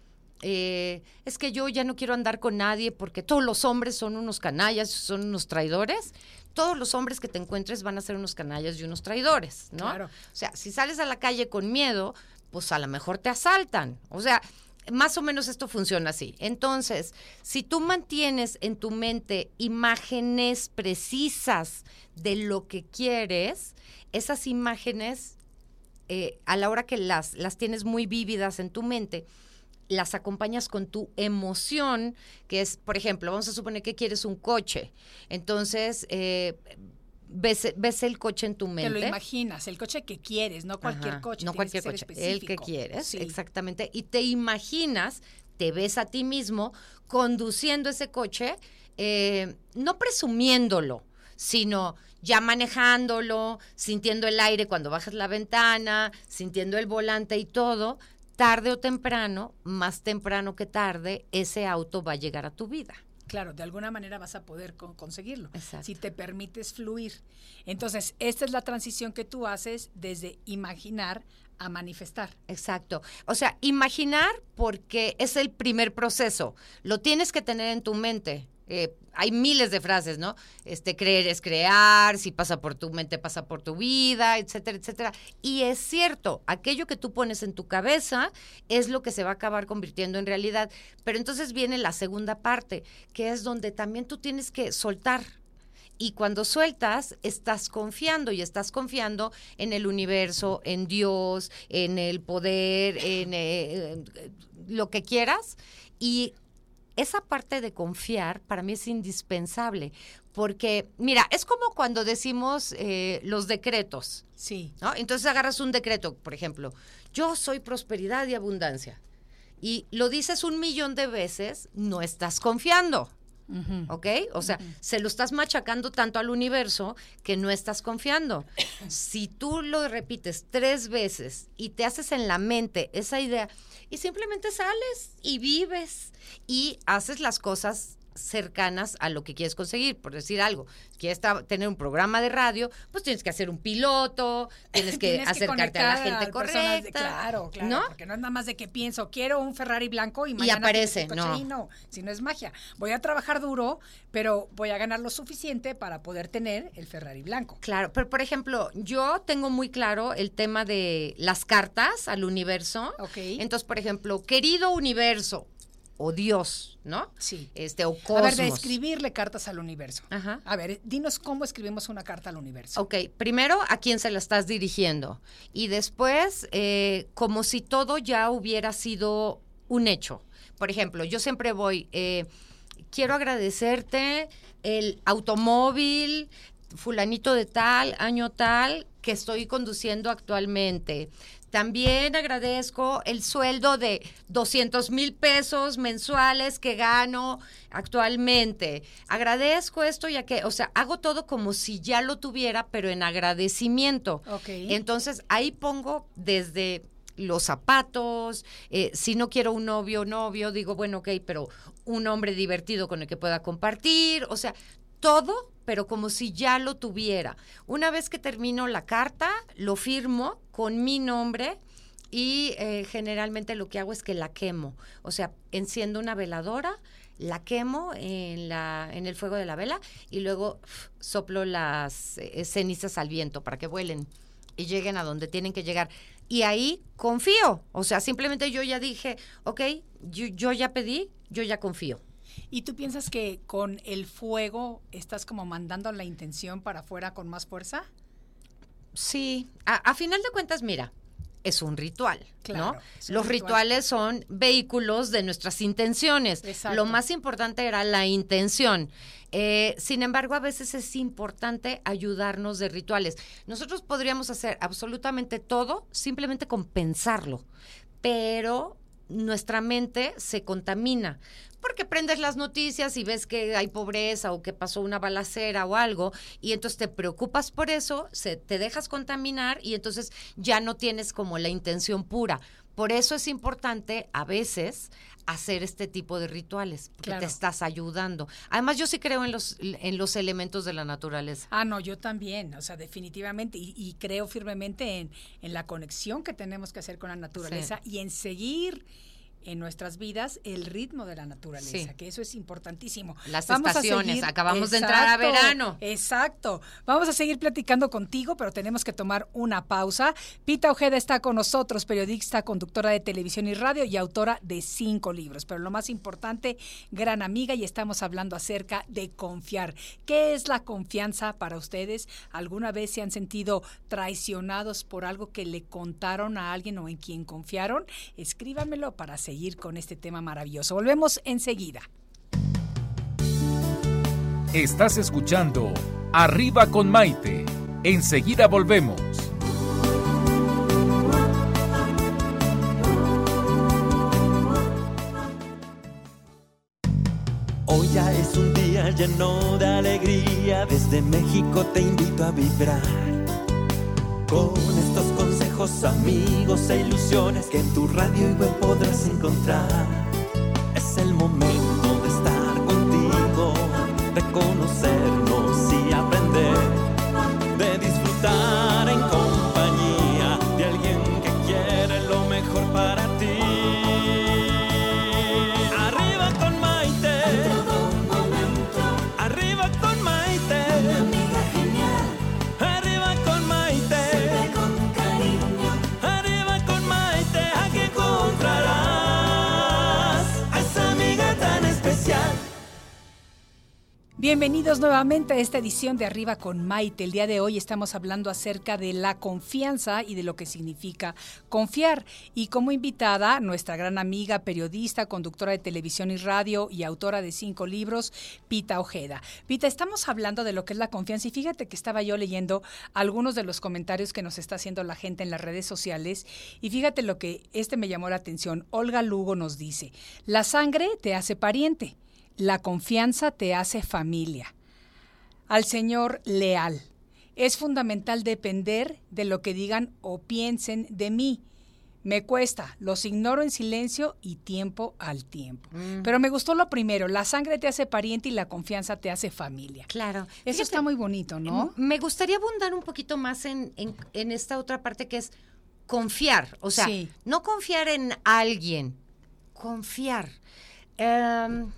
S5: eh, es que yo ya no quiero andar con nadie porque todos los hombres son unos canallas, son unos traidores. Todos los hombres que te encuentres van a ser unos canallas y unos traidores, ¿no?
S3: Claro.
S5: O sea, si sales a la calle con miedo, pues a lo mejor te asaltan. O sea, más o menos esto funciona así. Entonces, si tú mantienes en tu mente imágenes precisas de lo que quieres, esas imágenes, eh, a la hora que las, las tienes muy vívidas en tu mente, las acompañas con tu emoción, que es, por ejemplo, vamos a suponer que quieres un coche. Entonces, eh, ves, ves, el coche en tu mente.
S3: Te lo imaginas, el coche que quieres, no cualquier coche.
S5: No cualquier coche, el que quieres, exactamente. Y te imaginas, te ves a ti mismo conduciendo ese coche, eh, no presumiéndolo, sino ya manejándolo, sintiendo el aire cuando bajas la ventana, sintiendo el volante y todo, tarde o temprano, más temprano que tarde, ese auto va a llegar a tu vida.
S3: Claro, de alguna manera vas a poder conseguirlo. Si te permites fluir. Entonces, esta es la transición que tú haces desde imaginar a manifestar.
S5: Exacto. O sea, imaginar porque es el primer proceso. Lo tienes que tener en tu mente. Eh, hay miles de frases, ¿no? Este, creer es crear, si pasa por tu mente, pasa por tu vida, etcétera, etcétera. Y es cierto, aquello que tú pones en tu cabeza es lo que se va a acabar convirtiendo en realidad. Pero entonces viene la segunda parte, que es donde también tú tienes que soltar. Y cuando sueltas, estás confiando y estás confiando en el universo, en Dios, en el poder, en eh, lo que quieras. Y esa parte de confiar para mí es indispensable, porque, mira, es como cuando decimos eh, los decretos.
S3: Sí.
S5: ¿no? Entonces agarras un decreto, por ejemplo, yo soy prosperidad y abundancia. Y lo dices un millón de veces, no estás confiando. ¿Ok? O sea, se lo estás machacando tanto al universo que no estás confiando. si tú lo repites tres veces y te haces en la mente esa idea y simplemente sales y vives y haces las cosas cercanas a lo que quieres conseguir. Por decir algo, quieres tener un programa de radio, pues tienes que hacer un piloto, tienes que acercarte a la gente correcta.
S3: claro, claro. ¿no? Porque no es nada más de que pienso, quiero un Ferrari blanco y mañana
S5: aparece. No.
S3: no, si no es magia. Voy a trabajar duro, pero voy a ganar lo suficiente para poder tener el Ferrari blanco.
S5: Claro, pero por ejemplo, yo tengo muy claro el tema de las cartas al universo.
S3: Ok.
S5: Entonces, por ejemplo, querido universo, o Dios, ¿no?
S3: Sí.
S5: Este, o cosmos.
S3: A ver, de escribirle cartas al universo.
S5: Ajá.
S3: A ver, dinos cómo escribimos una carta al universo.
S5: Ok, primero a quién se la estás dirigiendo y después eh, como si todo ya hubiera sido un hecho. Por ejemplo, yo siempre voy, eh, quiero agradecerte el automóvil fulanito de tal, año tal, que estoy conduciendo actualmente. También agradezco el sueldo de 200 mil pesos mensuales que gano actualmente. Agradezco esto ya que, o sea, hago todo como si ya lo tuviera, pero en agradecimiento. Entonces ahí pongo desde los zapatos, eh, si no quiero un novio, novio, digo, bueno, ok, pero un hombre divertido con el que pueda compartir, o sea, todo, pero como si ya lo tuviera. Una vez que termino la carta, lo firmo con mi nombre y eh, generalmente lo que hago es que la quemo. O sea, enciendo una veladora, la quemo en, la, en el fuego de la vela y luego soplo las eh, cenizas al viento para que vuelen. y lleguen a donde tienen que llegar. Y ahí confío. O sea, simplemente yo ya dije, ok, yo, yo ya pedí, yo ya confío.
S3: ¿Y tú piensas que con el fuego estás como mandando la intención para afuera con más fuerza?
S5: Sí, a, a final de cuentas, mira, es un ritual,
S3: Claro,
S5: ¿no?
S3: un
S5: Los
S3: ritual.
S5: rituales son vehículos de nuestras intenciones.
S3: Exacto.
S5: Lo más importante era la intención. Eh, sin embargo, a veces es importante ayudarnos de rituales. Nosotros podríamos hacer absolutamente todo simplemente con pensarlo, pero nuestra mente se contamina. Porque prendes las noticias y ves que hay pobreza o que pasó una balacera o algo, y entonces te preocupas por eso, se, te dejas contaminar y entonces ya no tienes como la intención pura. Por eso es importante a veces hacer este tipo de rituales, porque
S3: Claro.
S5: te estás ayudando. Además, yo sí creo en los, en los elementos de la naturaleza.
S3: Ah, no, yo también, o sea, definitivamente, y, y creo firmemente en, en la conexión que tenemos que hacer con la naturaleza y en seguir en nuestras vidas el ritmo de la naturaleza,
S5: Sí.
S3: que eso es importantísimo.
S5: Las
S3: a
S5: estaciones, acabamos de entrar a verano.
S3: Exacto. Vamos a seguir platicando contigo, pero tenemos que tomar una pausa. Pita Ojeda está con nosotros, periodista, conductora de televisión y radio y autora de cinco libros. Pero lo más importante, gran amiga, y estamos hablando acerca de confiar. ¿Qué es la confianza para ustedes? ¿Alguna vez se han sentido traicionados por algo que le contaron a alguien o en quien confiaron? Escríbamelo para seguir con este tema maravilloso. Volvemos enseguida.
S4: Estás escuchando Arriba con Maite. Enseguida volvemos.
S1: Hoy ya es un día lleno de alegría, desde México te invito a vibrar. Con estos amigos e ilusiones que en tu radio y web podrás encontrar. Es el
S3: Bienvenidos nuevamente a esta edición de Arriba con Maite. El día de hoy estamos hablando acerca de la confianza y de lo que significa confiar. Y como invitada, nuestra gran amiga, periodista, conductora de televisión y radio y autora de cinco libros, Pita Ojeda. Pita, estamos hablando de lo que es la confianza y fíjate que estaba yo leyendo algunos de los comentarios que nos está haciendo la gente en las redes sociales y fíjate lo que este me llamó la atención. Olga Lugo nos dice, la sangre te hace pariente. La confianza te hace familia. Al Señor leal. Es fundamental depender de lo que digan o piensen de mí. Me cuesta, los ignoro en silencio y tiempo al tiempo. Pero me gustó lo primero, la sangre te hace pariente y la confianza te hace familia.
S5: Claro.
S3: Eso
S5: Fíjate,
S3: está muy bonito, ¿no?
S5: Me gustaría abundar un poquito más en, en- en esta otra parte que es confiar. O sea,
S3: Sí.
S5: no confiar en alguien, confiar. Em,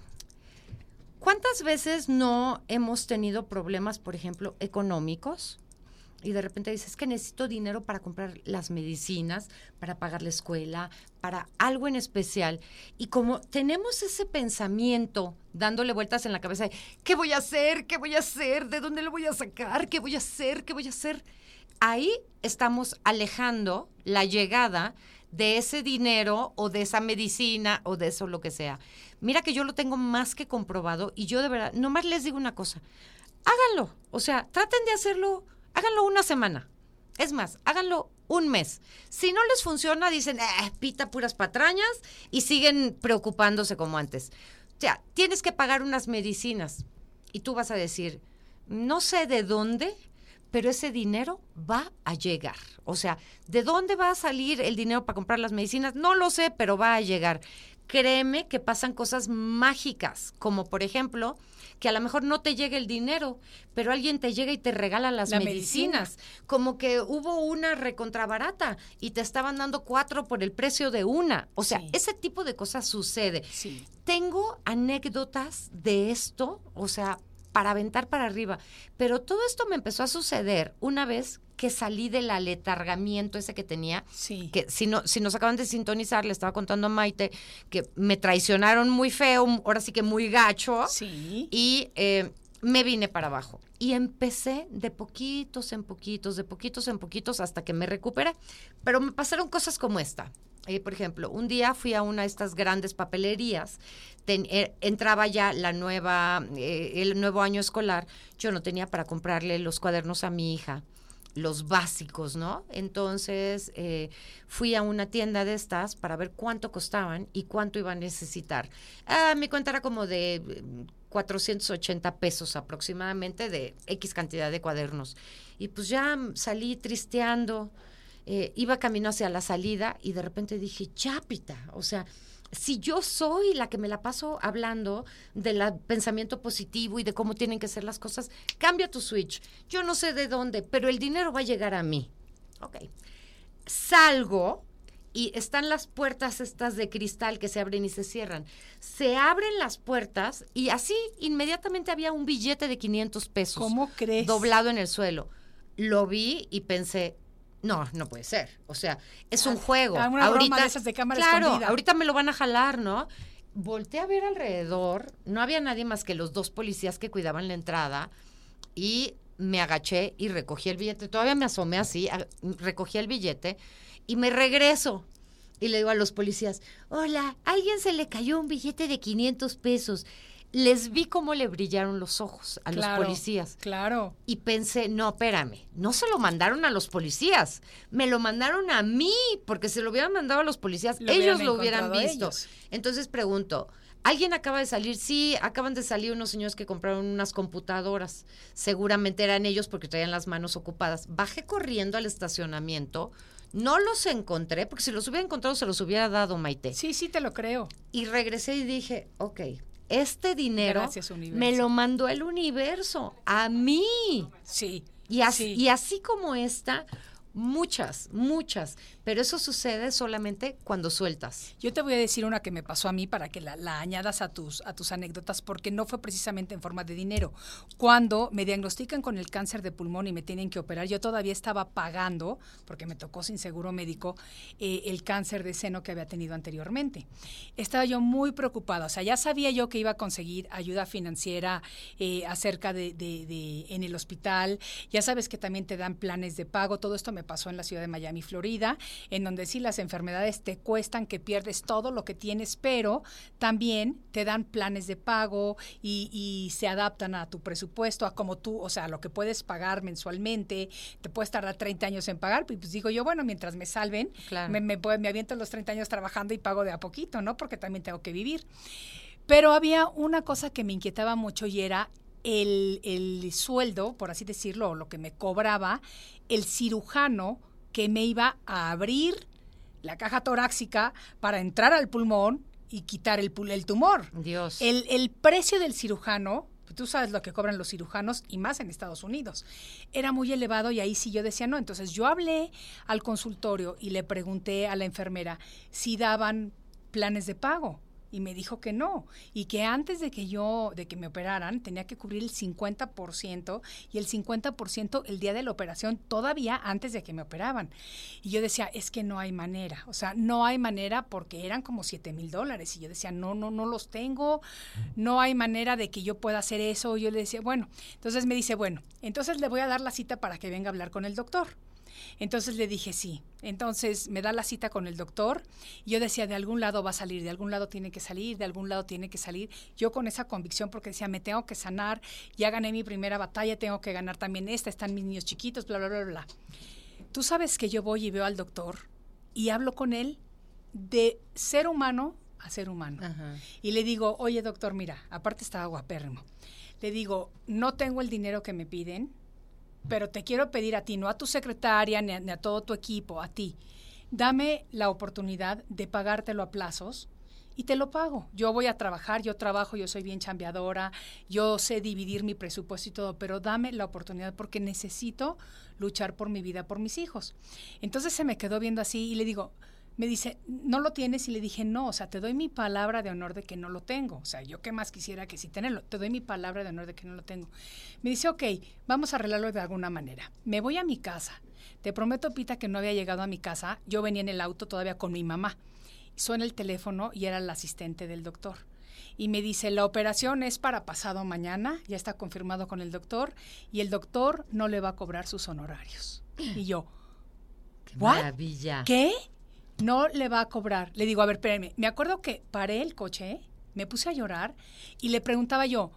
S5: ¿Cuántas veces no hemos tenido problemas, por ejemplo, económicos? Y de repente dices que necesito dinero para comprar las medicinas, para pagar la escuela, para algo en especial. Y como tenemos ese pensamiento dándole vueltas en la cabeza, de, ¿qué voy a hacer? ¿Qué voy a hacer? ¿De dónde lo voy a sacar? ¿Qué voy a hacer? ¿Qué voy a hacer? Ahí estamos alejando la llegada de ese dinero o de esa medicina o de eso lo que sea. Mira que yo lo tengo más que comprobado y yo de verdad, nomás les digo una cosa, háganlo, o sea, traten de hacerlo, háganlo una semana. Es más, háganlo un mes. Si no les funciona, dicen, eh, pita puras patrañas y siguen preocupándose como antes. O sea, tienes que pagar unas medicinas y tú vas a decir, no sé de dónde, pero ese dinero va a llegar. O sea, ¿de dónde va a salir el dinero para comprar las medicinas? No lo sé, pero va a llegar. Créeme que pasan cosas mágicas, como por ejemplo, que a lo mejor no te llegue el dinero, pero alguien te llega y te regala las
S3: La
S5: medicinas. Como que hubo una recontrabarata y te estaban dando cuatro por el precio de una. O sea,
S3: Sí.
S5: ese tipo de cosas sucede.
S3: Sí.
S5: Tengo anécdotas de esto, o sea, para aventar para arriba. Pero todo esto me empezó a suceder una vez que salí del aletargamiento ese que tenía.
S3: Sí.
S5: Que si, no, si nos acaban de sintonizar, le estaba contando a Maite que me traicionaron muy feo, ahora sí que muy gacho.
S3: Sí.
S5: Y eh, me vine para abajo. Y empecé de poquitos en poquitos, de poquitos en poquitos, hasta que me recuperé. Pero me pasaron cosas como esta. Eh, por ejemplo, un día fui a una de estas grandes papelerías, eh, entraba ya la nueva, eh, el nuevo año escolar, yo no tenía para comprarle los cuadernos a mi hija, los básicos, ¿no? Entonces eh, fui a una tienda de estas para ver cuánto costaban y cuánto iba a necesitar. Ah, mi cuenta era como de eh, 480 pesos aproximadamente de X cantidad de cuadernos. Y pues ya mm, salí tristeando eh, iba camino hacia la salida y de repente dije, chápita, o sea, si yo soy la que me la paso hablando del pensamiento positivo y de cómo tienen que ser las cosas, cambia tu switch. Yo no sé de dónde, pero el dinero va a llegar a mí. Ok. Salgo y están las puertas estas de cristal que se abren y se cierran. Se abren las puertas y así inmediatamente había un billete de 500 pesos.
S3: ¿Cómo crees?
S5: Doblado en el suelo. Lo vi y pensé, no, no puede ser. O sea, es un juego.
S3: alguna broma de esas de cámara
S5: claro,
S3: escondida.
S5: ahorita me lo van a jalar, ¿no? Volté a ver alrededor, no había nadie más que los dos policías que cuidaban la entrada y me agaché y recogí el billete. Todavía me asomé así, recogí el billete y me regreso. Y le digo a los policías, hola, a alguien se le cayó un billete de 500 pesos. Les vi cómo le brillaron los ojos a
S3: Claro,
S5: los policías.
S3: Claro.
S5: Y pensé, no, espérame, no se lo mandaron a los policías, me lo mandaron a mí, porque se lo hubieran mandado a los policías,
S3: Lo
S5: ellos
S3: hubieran
S5: lo hubieran visto.
S3: ellos.
S5: Entonces pregunto, ¿alguien acaba de salir? Sí, acaban de salir unos señores que compraron unas computadoras. Seguramente eran ellos porque traían las manos ocupadas. Bajé corriendo al estacionamiento, no los encontré, porque si los hubiera encontrado se los hubiera dado Maite.
S3: Sí, sí te lo creo.
S5: Y regresé y dije, ok, este dinero
S3: Gracias,
S5: me lo mandó el universo a mí.
S3: Sí.
S5: Y así,
S3: sí.
S5: y así como esta, muchas, muchas. Pero eso sucede solamente cuando sueltas.
S3: Yo te voy a decir una que me pasó a mí para que la, añadas a tus, a tus anécdotas, porque no fue precisamente en forma de dinero. Cuando me diagnostican con el cáncer de pulmón y me tienen que operar, yo todavía estaba pagando, porque me tocó sin seguro médico, eh, el cáncer de seno que había tenido anteriormente. Estaba yo muy preocupada, o sea, ya sabía yo que iba a conseguir ayuda financiera eh, acerca de- en el hospital. Ya sabes que también te dan planes de pago. Todo esto me pasó en la ciudad de Miami, Florida, en donde sí las enfermedades te cuestan, que pierdes todo lo que tienes, pero también te dan planes de pago y, y se adaptan a tu presupuesto, a como tú, o sea, a lo que puedes pagar mensualmente. Te puedes tardar 30 años en pagar, y pues digo yo, bueno, mientras me salven,
S5: Claro.
S3: me, me, me aviento los 30 años trabajando y pago de a poquito, ¿no? Porque también tengo que vivir. Pero había una cosa que me inquietaba mucho y era el, el sueldo, por así decirlo, o lo que me cobraba el cirujano que me iba a abrir la caja torácica para entrar al pulmón y quitar el, el tumor.
S5: Dios.
S3: El, el precio del cirujano, tú sabes lo que cobran los cirujanos y más en Estados Unidos, era muy elevado y ahí sí yo decía no. Entonces yo hablé al consultorio y le pregunté a la enfermera si daban planes de pago. Y me dijo que no, y que antes de que yo, de que me operaran, tenía que cubrir el 50% y el 50% el día de la operación, todavía antes de que me operaban. Y yo decía, es que no hay manera, o sea, no hay manera porque eran como 7 mil dólares. Y yo decía, no, no, no los tengo, no hay manera de que yo pueda hacer eso. Yo le decía, bueno, entonces me dice, bueno, entonces le voy a dar la cita para que venga a hablar con el doctor. Entonces le dije sí. Entonces me da la cita con el doctor. Y yo decía, de algún lado va a salir, de algún lado tiene que salir, de algún lado tiene que salir. Yo con esa convicción porque decía, me tengo que sanar, ya gané mi primera batalla, tengo que ganar también esta, están mis niños chiquitos, bla, bla, bla, bla. Tú sabes que yo voy y veo al doctor y hablo con él de ser humano a ser humano.
S5: Ajá.
S3: Y le digo, oye doctor, mira, aparte estaba guapérrimo. Le digo, no tengo el dinero que me piden, pero te quiero pedir a ti, no a tu secretaria ni a, ni a todo tu equipo, a ti. Dame la oportunidad de pagártelo a plazos y te lo pago. Yo voy a trabajar, yo trabajo, yo soy bien chambeadora, yo sé dividir mi presupuesto y todo, pero dame la oportunidad porque necesito luchar por mi vida, por mis hijos. Entonces se me quedó viendo así y le digo, me dice, ¿no lo tienes? Y le dije, no, o sea, te doy mi palabra de honor de que no lo tengo. O sea, yo qué más quisiera que sí tenerlo. Te doy mi palabra de honor de que no lo tengo. Me dice, ok, vamos a arreglarlo de alguna manera. Me voy a mi casa. Te prometo, Pita, que no había llegado a mi casa. Yo venía en el auto todavía con mi mamá. Suena el teléfono y era el asistente del doctor. Y me dice, la operación es para pasado mañana, ya está confirmado con el doctor, y el doctor no le va a cobrar sus honorarios. Y yo,
S5: Qué
S3: ¿What?
S5: maravilla.
S3: ¿Qué? No le va a cobrar. Le digo, a ver, espérame. Me acuerdo que paré el coche, me puse a llorar y le preguntaba yo,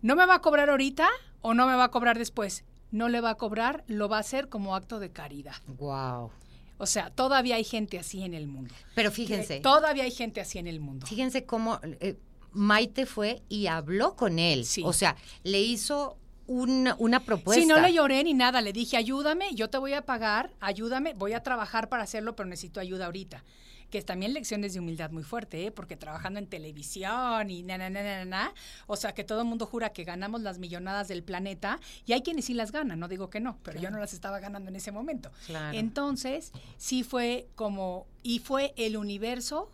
S3: ¿no me va a cobrar ahorita o no me va a cobrar después? No le va a cobrar, lo va a hacer como acto de caridad.
S5: Wow.
S3: O sea, todavía hay gente así en el mundo.
S5: Pero fíjense,
S3: Todavía hay gente así en el mundo.
S5: fíjense cómo eh, Maite fue y habló con él.
S3: Sí.
S5: O sea, le hizo una, una propuesta.
S3: Sí, no le lloré ni nada. Le dije, ayúdame, yo te voy a pagar, ayúdame, voy a trabajar para hacerlo, pero necesito ayuda ahorita. Que es también lecciones de humildad muy fuerte, ¿eh? porque trabajando en televisión y na, na, na, na, na, o sea, que todo el mundo jura que ganamos las millonadas del planeta y hay quienes sí las ganan, no digo que no, pero yo no las estaba ganando en ese momento.
S5: Claro.
S3: Entonces, sí fue como, y fue el universo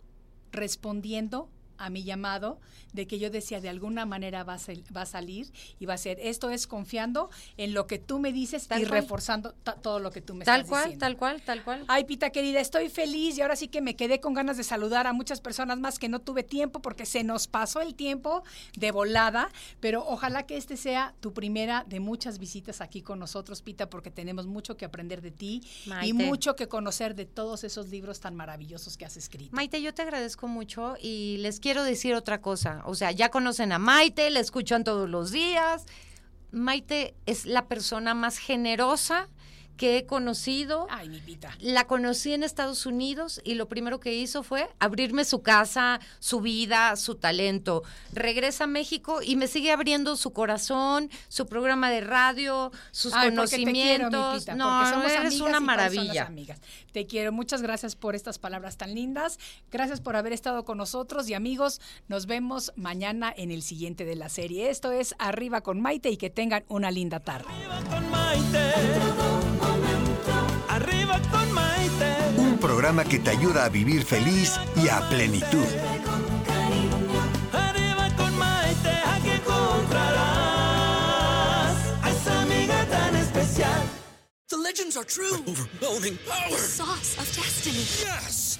S3: respondiendo a mi llamado de que yo decía de alguna manera va a, va a salir y va a ser esto es confiando en lo que tú me dices
S5: Tal
S3: y
S5: cual.
S3: reforzando todo lo que tú me
S5: Tal
S3: estás
S5: cual,
S3: diciendo.
S5: tal cual, tal cual.
S3: Ay, Pita querida, estoy feliz y ahora sí que me quedé con ganas de saludar a muchas personas más que no tuve tiempo porque se nos pasó el tiempo de volada, pero ojalá que este sea tu primera de muchas visitas aquí con nosotros, Pita, porque tenemos mucho que aprender de ti y
S5: Maite.
S3: mucho que conocer de todos esos libros tan maravillosos que has escrito.
S5: Maite, yo te agradezco mucho y les quiero decir otra cosa. O sea, ya conocen a Maite, la escuchan todos los días. Maite es la persona más generosa que he conocido.
S3: Ay, mi Pita.
S5: La conocí en Estados Unidos y lo primero que hizo fue abrirme su casa, su vida, su talento. Regresa a México y me sigue abriendo su corazón, su programa de radio, sus
S3: Ay, porque te quiero, mi
S5: conocimientos.
S3: Pita,
S5: no,
S3: porque somos
S5: eres una maravilla.
S3: amigas. Te quiero, muchas gracias por estas palabras tan lindas. Gracias por haber estado con nosotros y amigos, nos vemos mañana en el siguiente de la serie. Esto es Arriba con Maite y que tengan una linda tarde.
S1: con Maite. Arriba con Maite.
S2: Un programa que te ayuda a vivir feliz y a plenitud.
S1: Arriba con Maite, aquí encontrarás a esa amiga tan especial.
S6: The legends are true. overwhelming power!
S7: sauce of destiny.
S6: Yes!